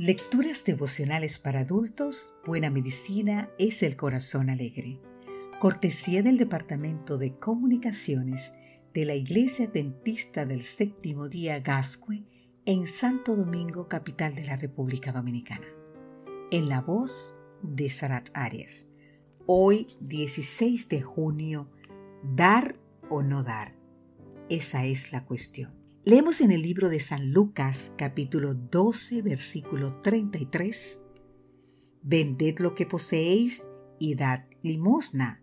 Lecturas devocionales para adultos, Buena Medicina es el Corazón Alegre. Cortesía del Departamento de Comunicaciones de la Iglesia Dentista del Séptimo Día Gascue en Santo Domingo, capital de la República Dominicana. En la voz de Sarat Arias. Hoy, 16 de junio, ¿dar o no dar? Esa es la cuestión. Leemos en el libro de San Lucas capítulo 12 versículo 33. Vended lo que poseéis y dad limosna.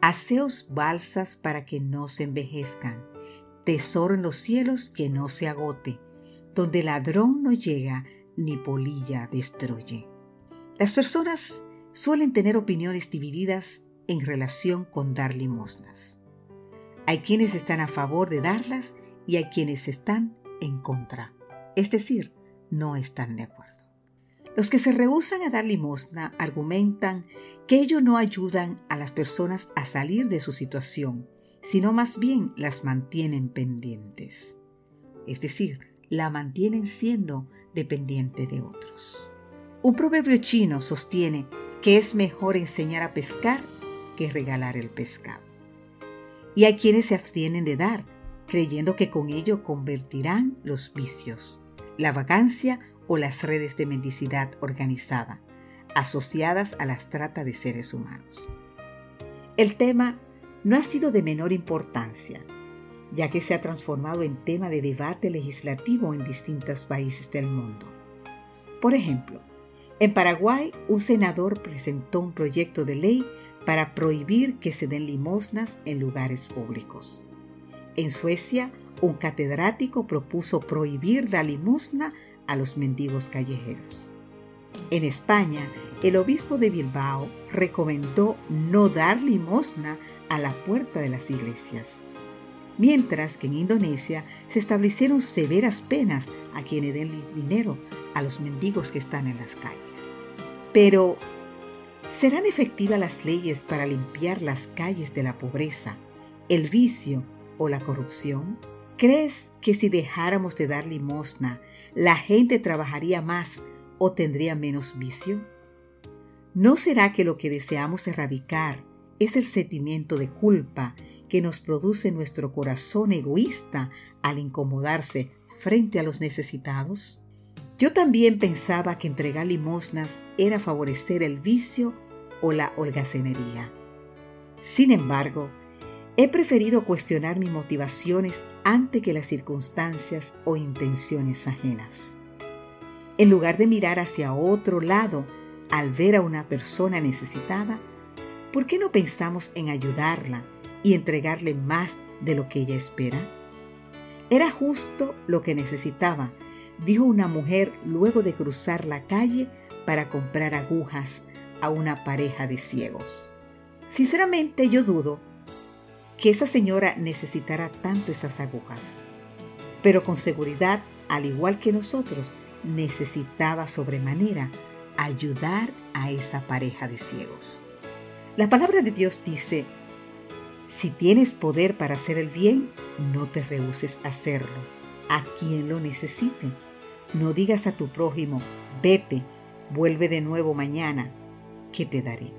Haceos balsas para que no se envejezcan. Tesoro en los cielos que no se agote, donde ladrón no llega ni polilla destruye. Las personas suelen tener opiniones divididas en relación con dar limosnas. Hay quienes están a favor de darlas y hay quienes están en contra, es decir, no están de acuerdo. Los que se rehúsan a dar limosna argumentan que ello no ayudan a las personas a salir de su situación, sino más bien las mantienen pendientes. Es decir, la mantienen siendo dependiente de otros. Un proverbio chino sostiene que es mejor enseñar a pescar que regalar el pescado. Y hay quienes se abstienen de dar, creyendo que con ello convertirán los vicios, la vacancia o las redes de mendicidad organizada, asociadas a las trata de seres humanos. El tema no ha sido de menor importancia, ya que se ha transformado en tema de debate legislativo en distintos países del mundo. Por ejemplo, en Paraguay, un senador presentó un proyecto de ley para prohibir que se den limosnas en lugares públicos. En Suecia, un catedrático propuso prohibir la limosna a los mendigos callejeros. En España, el obispo de Bilbao recomendó no dar limosna a la puerta de las iglesias. Mientras que en Indonesia se establecieron severas penas a quienes den dinero a los mendigos que están en las calles. Pero, ¿serán efectivas las leyes para limpiar las calles de la pobreza, el vicio o la corrupción? ¿Crees que si dejáramos de dar limosna, la gente trabajaría más o tendría menos vicio? ¿No será que lo que deseamos erradicar es el sentimiento de culpa que nos produce nuestro corazón egoísta al incomodarse frente a los necesitados? Yo también pensaba que entregar limosnas era favorecer el vicio o la holgazanería. Sin embargo, He preferido cuestionar mis motivaciones ante que las circunstancias o intenciones ajenas. En lugar de mirar hacia otro lado al ver a una persona necesitada, ¿por qué no pensamos en ayudarla y entregarle más de lo que ella espera? Era justo lo que necesitaba, dijo una mujer luego de cruzar la calle para comprar agujas a una pareja de ciegos. Sinceramente yo dudo que esa señora necesitara tanto esas agujas. Pero con seguridad, al igual que nosotros, necesitaba sobremanera ayudar a esa pareja de ciegos. La palabra de Dios dice, si tienes poder para hacer el bien, no te rehuses a hacerlo, a quien lo necesite. No digas a tu prójimo, vete, vuelve de nuevo mañana, que te daré,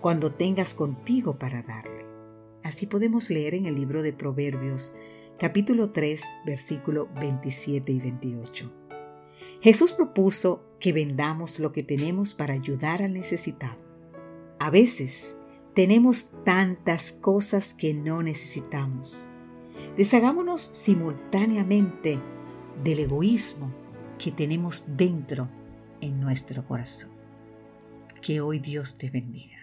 cuando tengas contigo para darle. Así podemos leer en el libro de Proverbios, capítulo 3, versículo 27 y 28. Jesús propuso que vendamos lo que tenemos para ayudar al necesitado. A veces tenemos tantas cosas que no necesitamos. Deshagámonos simultáneamente del egoísmo que tenemos dentro en nuestro corazón. Que hoy Dios te bendiga.